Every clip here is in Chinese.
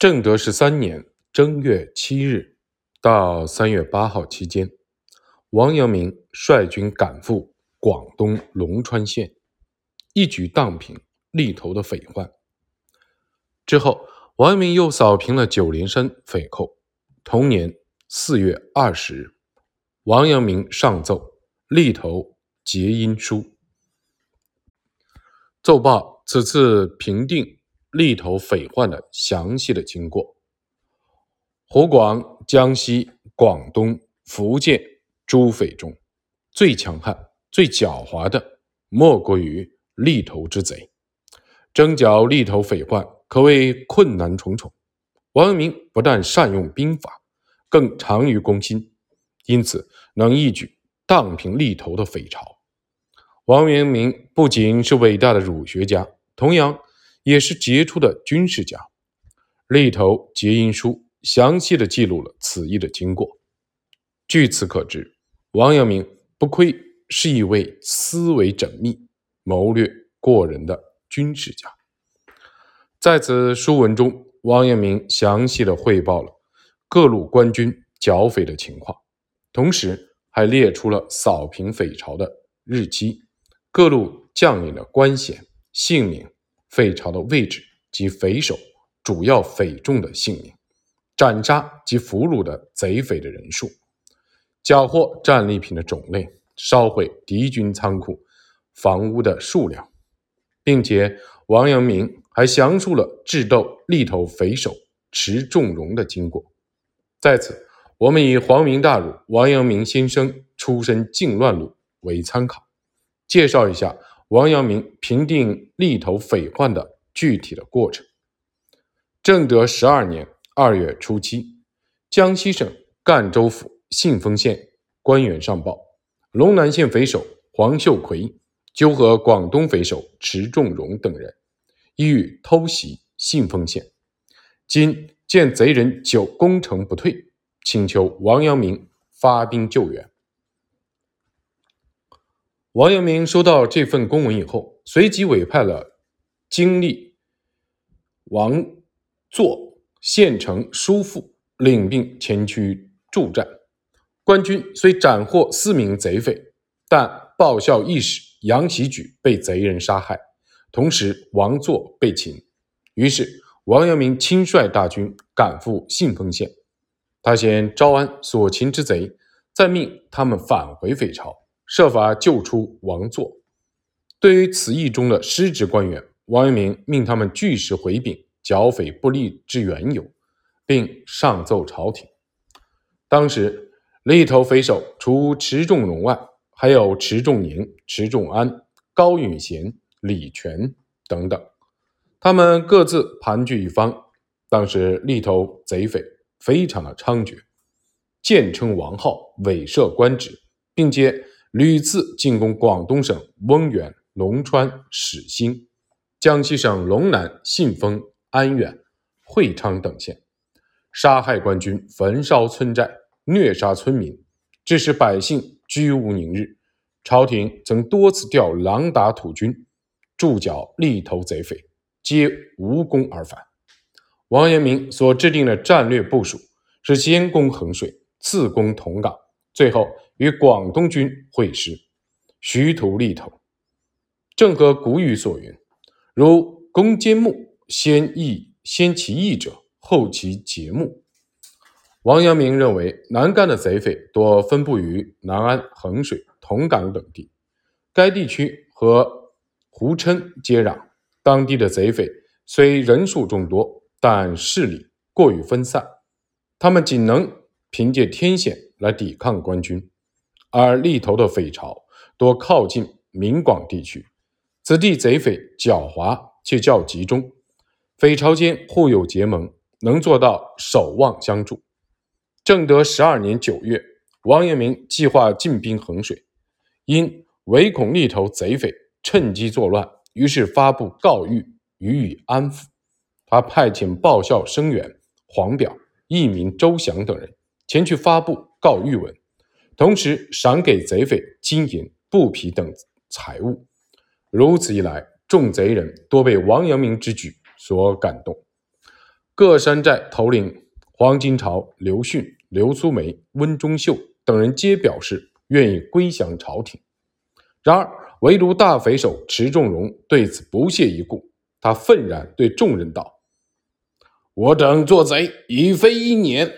正德十三年正月七日到三月八号期间，王阳明率军赶赴广东龙川县，一举荡平利头的匪患。之后，王阳明又扫平了九连山匪寇。同年四月二十日，王阳明上奏利头结因书，奏报此次平定。力头匪患的详细的经过。湖广、江西、广东、福建诸匪中，最强悍、最狡猾的，莫过于力头之贼。征剿力头匪患，可谓困难重重。王阳明不但善用兵法，更长于攻心，因此能一举荡平力头的匪巢。王阳明不仅是伟大的儒学家，同样。也是杰出的军事家，《另一头结因书》详细的记录了此役的经过。据此可知，王阳明不愧是一位思维缜密、谋略过人的军事家。在此书文中，王阳明详细的汇报了各路官军剿匪的情况，同时还列出了扫平匪巢的日期、各路将领的官衔、姓名。匪巢的位置及匪首、主要匪众的姓名，斩杀及俘虏的贼匪的人数，缴获战利品的种类，烧毁敌军仓库、房屋的数量，并且王阳明还详述了智斗力头匪首池仲荣的经过。在此，我们以皇明大儒王阳明先生出身靖乱路为参考，介绍一下。王阳明平定立头匪患的具体的过程。正德十二年二月初七，江西省赣州府信丰县官员上报，龙南县匪首黄秀奎纠合广东匪首池仲荣等人，意欲偷袭信丰县。今见贼人久攻城不退，请求王阳明发兵救援。王阳明收到这份公文以后，随即委派了经历王作、县城叔父领兵前去助战。官军虽斩获四名贼匪，但报效义士杨喜举被贼人杀害，同时王作被擒。于是王阳明亲率大军赶赴信丰县，他先招安所擒之贼，再命他们返回匪巢。设法救出王座。对于此役中的失职官员，王阳明命他们据实回禀剿匪不利之缘由，并上奏朝廷。当时利头匪首除池仲荣外，还有池仲宁、池仲安、高允贤、李全等等，他们各自盘踞一方。当时利头贼匪非常的猖獗，建称王号，伪设官职，并且。屡次进攻广东省翁源、龙川、始兴，江西省龙南、信丰、安远、会昌等县，杀害官军，焚烧村寨，虐杀村民，致使百姓居无宁日。朝廷曾多次调狼打土军，驻剿立头贼匪，皆无功而返。王阳明所制定的战略部署是先攻衡水，次攻桐岗。最后与广东军会师，徐图利头，正合古语所云：“如攻坚木，先易先其易者，后其节木。”王阳明认为，南赣的贼匪多分布于南安、衡水、桐岗等地，该地区和胡琛接壤，当地的贼匪虽人数众多，但势力过于分散，他们仅能凭借天险。来抵抗官军，而立头的匪巢多靠近闽广地区，此地贼匪狡猾且较集中，匪巢间互有结盟，能做到守望相助。正德十二年九月，王阳明计划进兵衡水，因唯恐利头贼匪趁机作乱，于是发布告谕予以安抚。他派遣报效声援黄表、义民周祥等人前去发布。告谕文，同时赏给贼匪金银、布匹等财物。如此一来，众贼人多被王阳明之举所感动，各山寨头领黄金朝、刘迅、刘苏梅、温中秀等人皆表示愿意归降朝廷。然而，唯独大匪首池仲荣对此不屑一顾。他愤然对众人道：“我等做贼已非一年，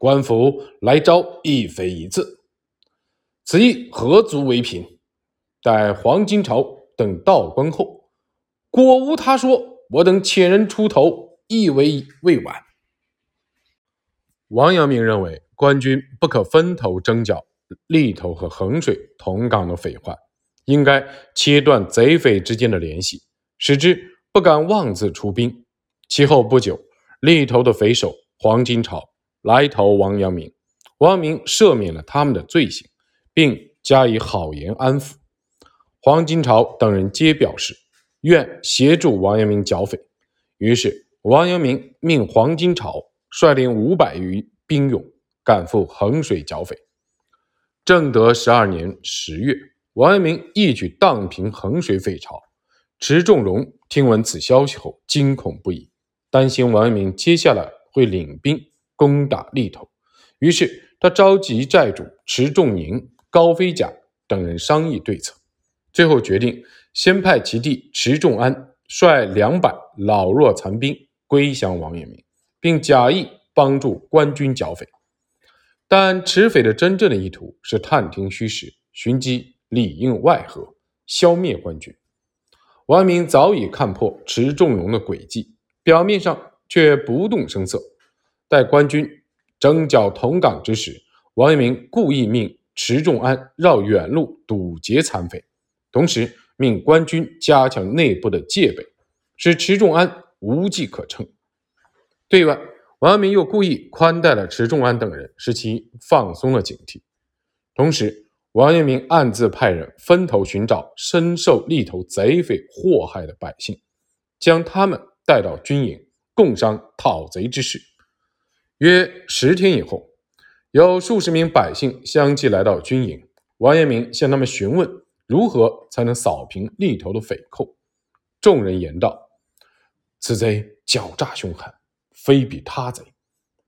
官府来招亦非一次，此意何足为凭？待黄金朝等到关后，果无他说，我等遣人出头。”亦为未晚。王阳明认为，官军不可分头征剿利头和衡水同港的匪患，应该切断贼匪之间的联系，使之不敢妄自出兵。其后不久，利头的匪首黄金朝来投王阳明，王阳明赦免了他们的罪行，并加以好言安抚。黄金朝等人皆表示愿协助王阳明剿匪，于是。王阳明命黄金朝率领五百余兵勇赶赴衡水剿匪。正德十二年十月，王阳明一举荡平衡水匪巢。池仲荣听闻此消息后，惊恐不已，担心王阳明接下来会领兵攻打利头，于是他召集寨主池仲宁、高飞甲等人商议对策，最后决定先派其弟池仲安率两百老弱残兵。归降王阳明，并假意帮助官军剿匪，但持匪的真正的意图是探听虚实，寻机里应外合，消灭官军。王阳明早已看破池仲荣的诡计，表面上却不动声色。待官军征剿同港之时，王阳明故意命池仲安绕远路堵截残匪，同时命官军加强内部的戒备，使池仲安。无计可乘。对外，王阳明又故意宽待了池仲安等人，使其放松了警惕。同时，王阳明暗自派人分头寻找深受利头贼匪祸害的百姓，将他们带到军营，共商讨贼之事。约十天以后，有数十名百姓相继来到军营，王阳明向他们询问如何才能扫平利头的匪寇。众人言道。此贼狡诈凶悍，非比他贼。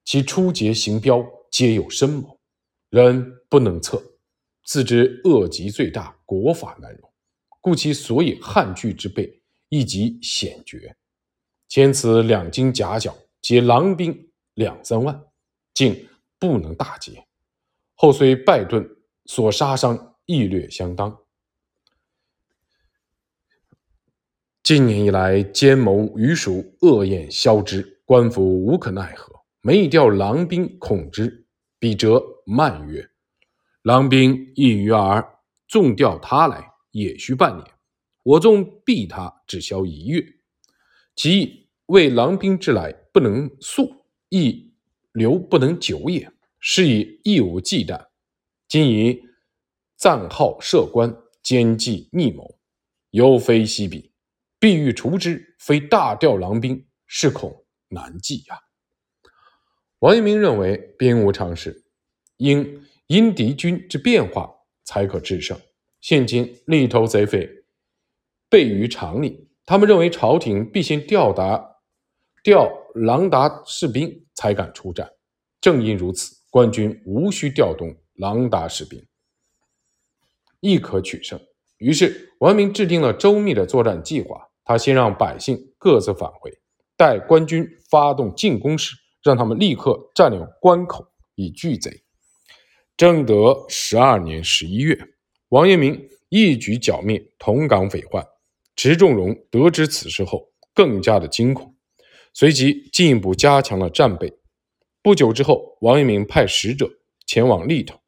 其出劫行镖，皆有深谋，人不能测。自知恶极最大，国法难容，故其所以悍拒之辈，亦极险绝。前此两京夹角，皆狼兵两三万，竟不能大捷。后虽败遁，所杀伤亦略相当。近年以来，奸谋愚鼠，恶焰消之，官府无可奈何，每以调狼兵恐之，彼则慢曰：“狼兵一鱼儿，纵调他来，也需半年；我纵避他，只消一月。其意为狼兵之来不能速，亦留不能久也。是以亦无忌惮。今以暂号设官，奸计逆谋，犹非昔比。”必欲除之，非大调狼兵，是恐难计呀。王阳明认为，兵无常势，应因敌军之变化才可制胜。现今利头贼匪悖于常理，他们认为朝廷必先调达调狼达士兵才敢出战。正因如此，官军无需调动狼达士兵，亦可取胜。于是，王明制定了周密的作战计划。他先让百姓各自返回，待官军发动进攻时，让他们立刻占领关口以拒贼。正德十二年十一月，王阳明一举剿灭同港匪患。池仲荣得知此事后，更加的惊恐，随即进一步加强了战备。不久之后，王阳明派使者前往利头，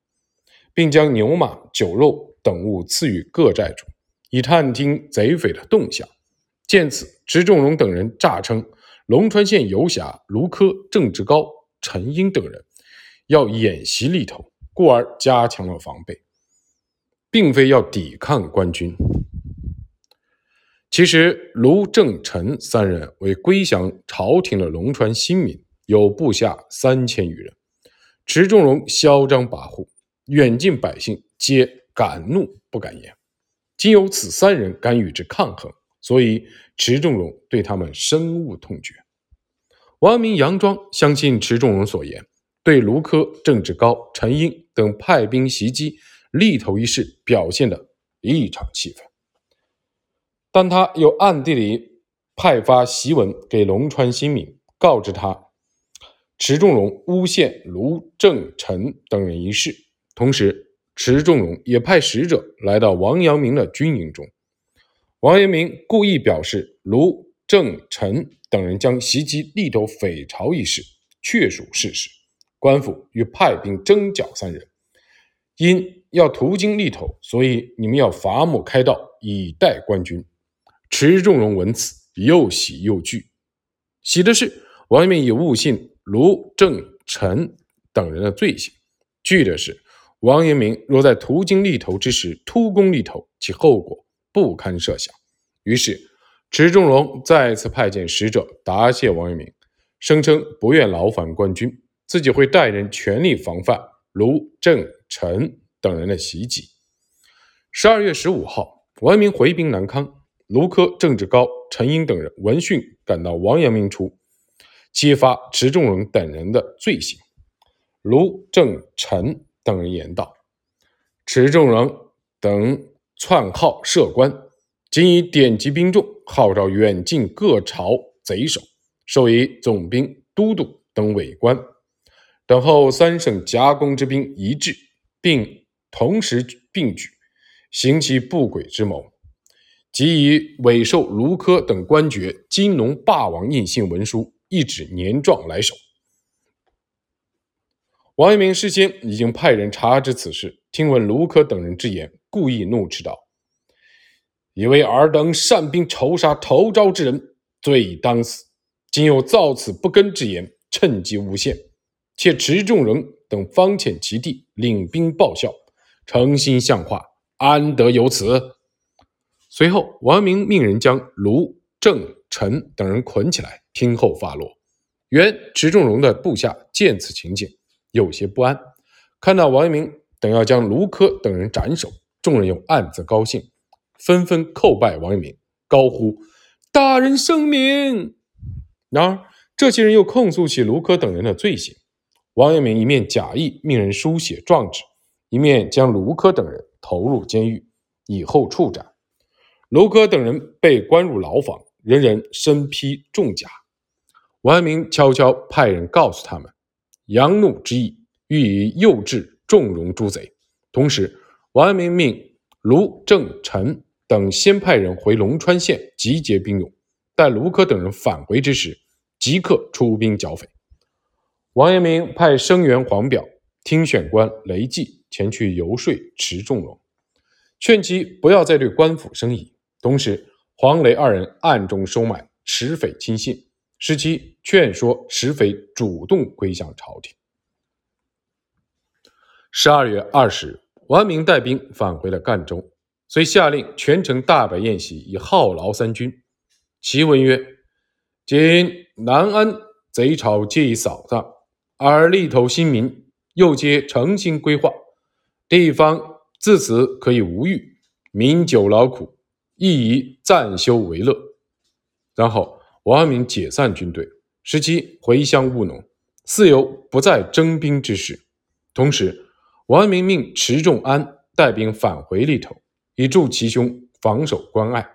并将牛马、酒肉等物赐予各寨主，以探听贼匪的动向。见此，池仲荣等人诈称龙川县游侠卢科、郑志高、陈英等人要演习利头，故而加强了防备，并非要抵抗官军。其实，卢、郑、陈三人为归降朝廷的龙川新民，有部下三千余人。池仲荣嚣张跋扈，远近百姓皆敢怒不敢言。今有此三人敢与之抗衡。所以，池仲荣对他们深恶痛绝。王阳明佯装相信池仲荣所言，对卢科、郑志高、陈英等派兵袭击利头一事表现得异常气愤，但他又暗地里派发檄文给龙川新民，告知他池仲荣诬陷卢、正臣等人一事。同时，池仲荣也派使者来到王阳明的军营中。王阳明故意表示卢、正臣等人将袭击利头匪巢一事确属事实，官府欲派兵征剿三人，因要途经利头，所以你们要伐木开道，以待官军。池仲荣闻此，又喜又惧。喜的是王阳明已误信卢、郑、陈等人的罪行；惧的是王阳明若在途经利头之时突攻利头，其后果。不堪设想，于是池仲荣再次派遣使者答谢王阳明，声称不愿劳烦官军，自己会带人全力防范卢、郑、陈等人的袭击。十二月十五号，王阳明回兵南康，卢科、郑志高、陈英等人闻讯赶到王阳明处，揭发池仲荣等人的罪行。卢、郑、陈等人言道：“池仲荣等。”篡号设官，仅以典籍兵众，号召远近各朝贼首，授以总兵、都督等伪官，等候三省夹攻之兵一至，并同时并举，行其不轨之谋，即以委授卢科等官爵、金龙霸王印信文书，一纸年状来手。王阳明事先已经派人查知此事，听闻卢科等人之言。故意怒斥道：“以为尔等善兵仇杀头招之人，罪已当死。今又造此不根之言，趁机诬陷。且池仲荣等方遣其弟领兵报效，诚心向化，安得有此？”随后，王阳明命人将卢、郑、陈等人捆起来，听候发落。原池仲荣的部下见此情景，有些不安，看到王阳明等要将卢科等人斩首。众人又暗自高兴，纷纷叩拜王阳明，高呼“大人圣明”。然而，这些人又控诉起卢科等人的罪行。王阳明一面假意命人书写状纸，一面将卢科等人投入监狱，以后处斩。卢科等人被关入牢房，人人身披重甲。王阳明悄悄派人告诉他们，扬怒之意，欲以诱致重容诸贼，同时。王阳明命卢、正、陈等先派人回龙川县集结兵勇，待卢科等人返回之时，即刻出兵剿匪。王阳明派声援黄表、听选官雷季前去游说池仲荣，劝其不要再对官府生疑。同时，黄雷二人暗中收买石匪亲信，使其劝说石匪主动归降朝廷。十二月二十日。王明带兵返回了赣州，遂下令全城大摆宴席，以犒劳三军。其文曰：“今南安贼巢皆已扫荡，而利头新民又皆诚心规划，地方自此可以无欲，民久劳苦，亦宜暂休为乐。”然后，王阳明解散军队，使其回乡务农，似有不再征兵之事。同时，王阳明命池仲安带兵返回利头，以助其兄防守关隘。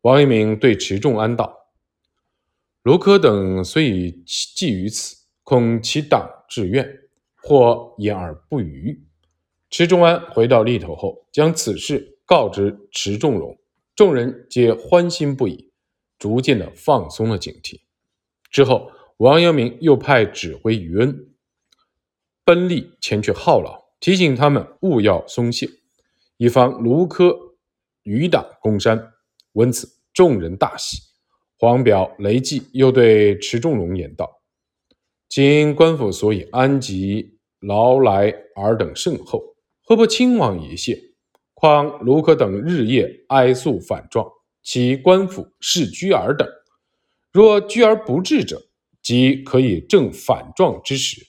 王阳明对池仲安道：“卢科等虽已寄于此，恐其党致怨，或言而不语。”池仲安回到利头后，将此事告知池仲荣，众人皆欢欣不已，逐渐的放松了警惕。之后，王阳明又派指挥余恩奔力前去犒劳。提醒他们勿要松懈，以防卢科余党攻山。闻此，众人大喜。黄表、雷季又对池仲荣言道：“今官府所以安吉劳来尔等甚厚，何不亲往一谢？况卢科等日夜哀诉反状，其官府是居尔等。若居而不治者，即可以正反状之时。”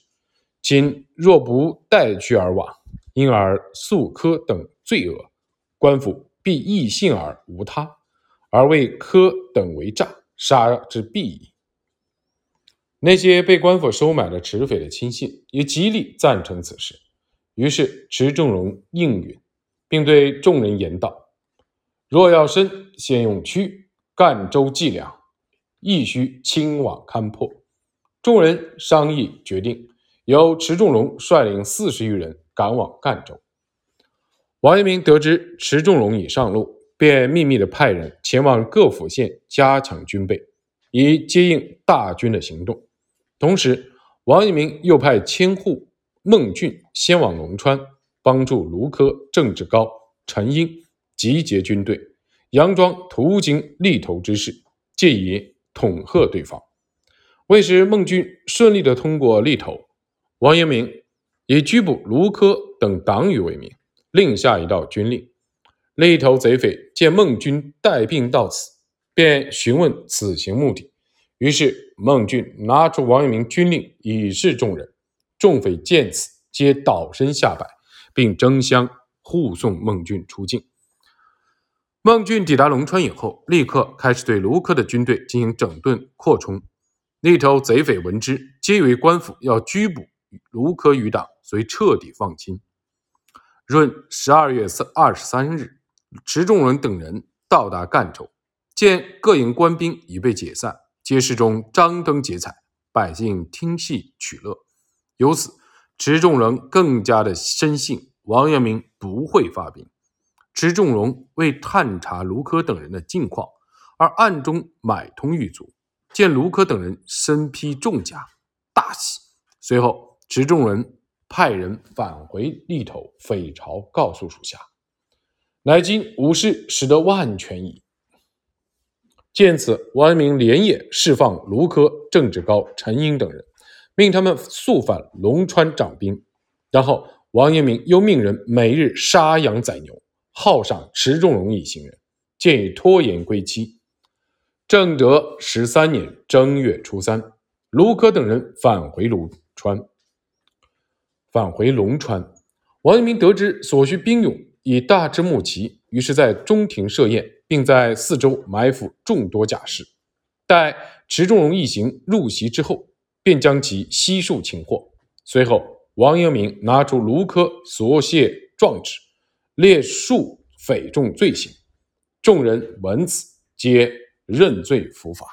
今若不待居而往，因而诉科等罪恶，官府必异信而无他，而为科等为诈，杀之必矣。那些被官府收买的持匪的亲信也极力赞成此事。于是池仲荣应允，并对众人言道：“若要申，先用曲赣州计量，亦须亲往勘破。”众人商议决定，由池仲荣率领四十余人赶往赣州。王阳明得知池仲荣已上路，便秘密地派人前往各府县加强军备，以接应大军的行动。同时，王阳明又派千户孟俊先往龙川，帮助卢科、郑志高、陈英集结军队，佯装途经利头之事，借以恐吓对方。为使孟军顺利地通过利头，王阳明以拘捕卢科等党羽为名。另下一道军令，那头贼匪见孟军带兵到此，便询问此行目的。于是孟俊拿出王阳明军令以示众人。众匪见此，皆倒身下拜，并争相护送孟俊出境。孟俊抵达龙川以后，立刻开始对卢克的军队进行整顿扩充。那头贼匪闻之，皆以为官府要拘捕卢科余党，遂彻底放轻。闰十二月三二十三日，池仲伦等人到达赣州，见各营官兵已被解散，街市中张灯结彩，百姓听戏取乐。由此，池仲伦更加的深信王阳明不会发兵。池仲荣为探查卢科等人的近况，而暗中买通狱卒，见卢科等人身披重甲，大喜。随后，池仲伦。派人返回利头，匪巢告诉属下：“乃今武士使得万全矣。”见此，王阳明连夜释放卢科、郑志高、陈英等人，命他们速返龙川掌兵。然后，王阳明又命人每日杀羊宰牛，犒赏池仲荣一行人，建议拖延归期。正德十三年正月初三，卢科等人返回龙川。返回龙川，王阳明得知所需兵勇已大致募齐，于是，在中庭设宴，并在四周埋伏众多甲士。待池仲荣一行入席之后，便将其悉数擒获。随后，王阳明拿出卢科所写状纸，列数匪众罪行。众人闻此，皆认罪伏法。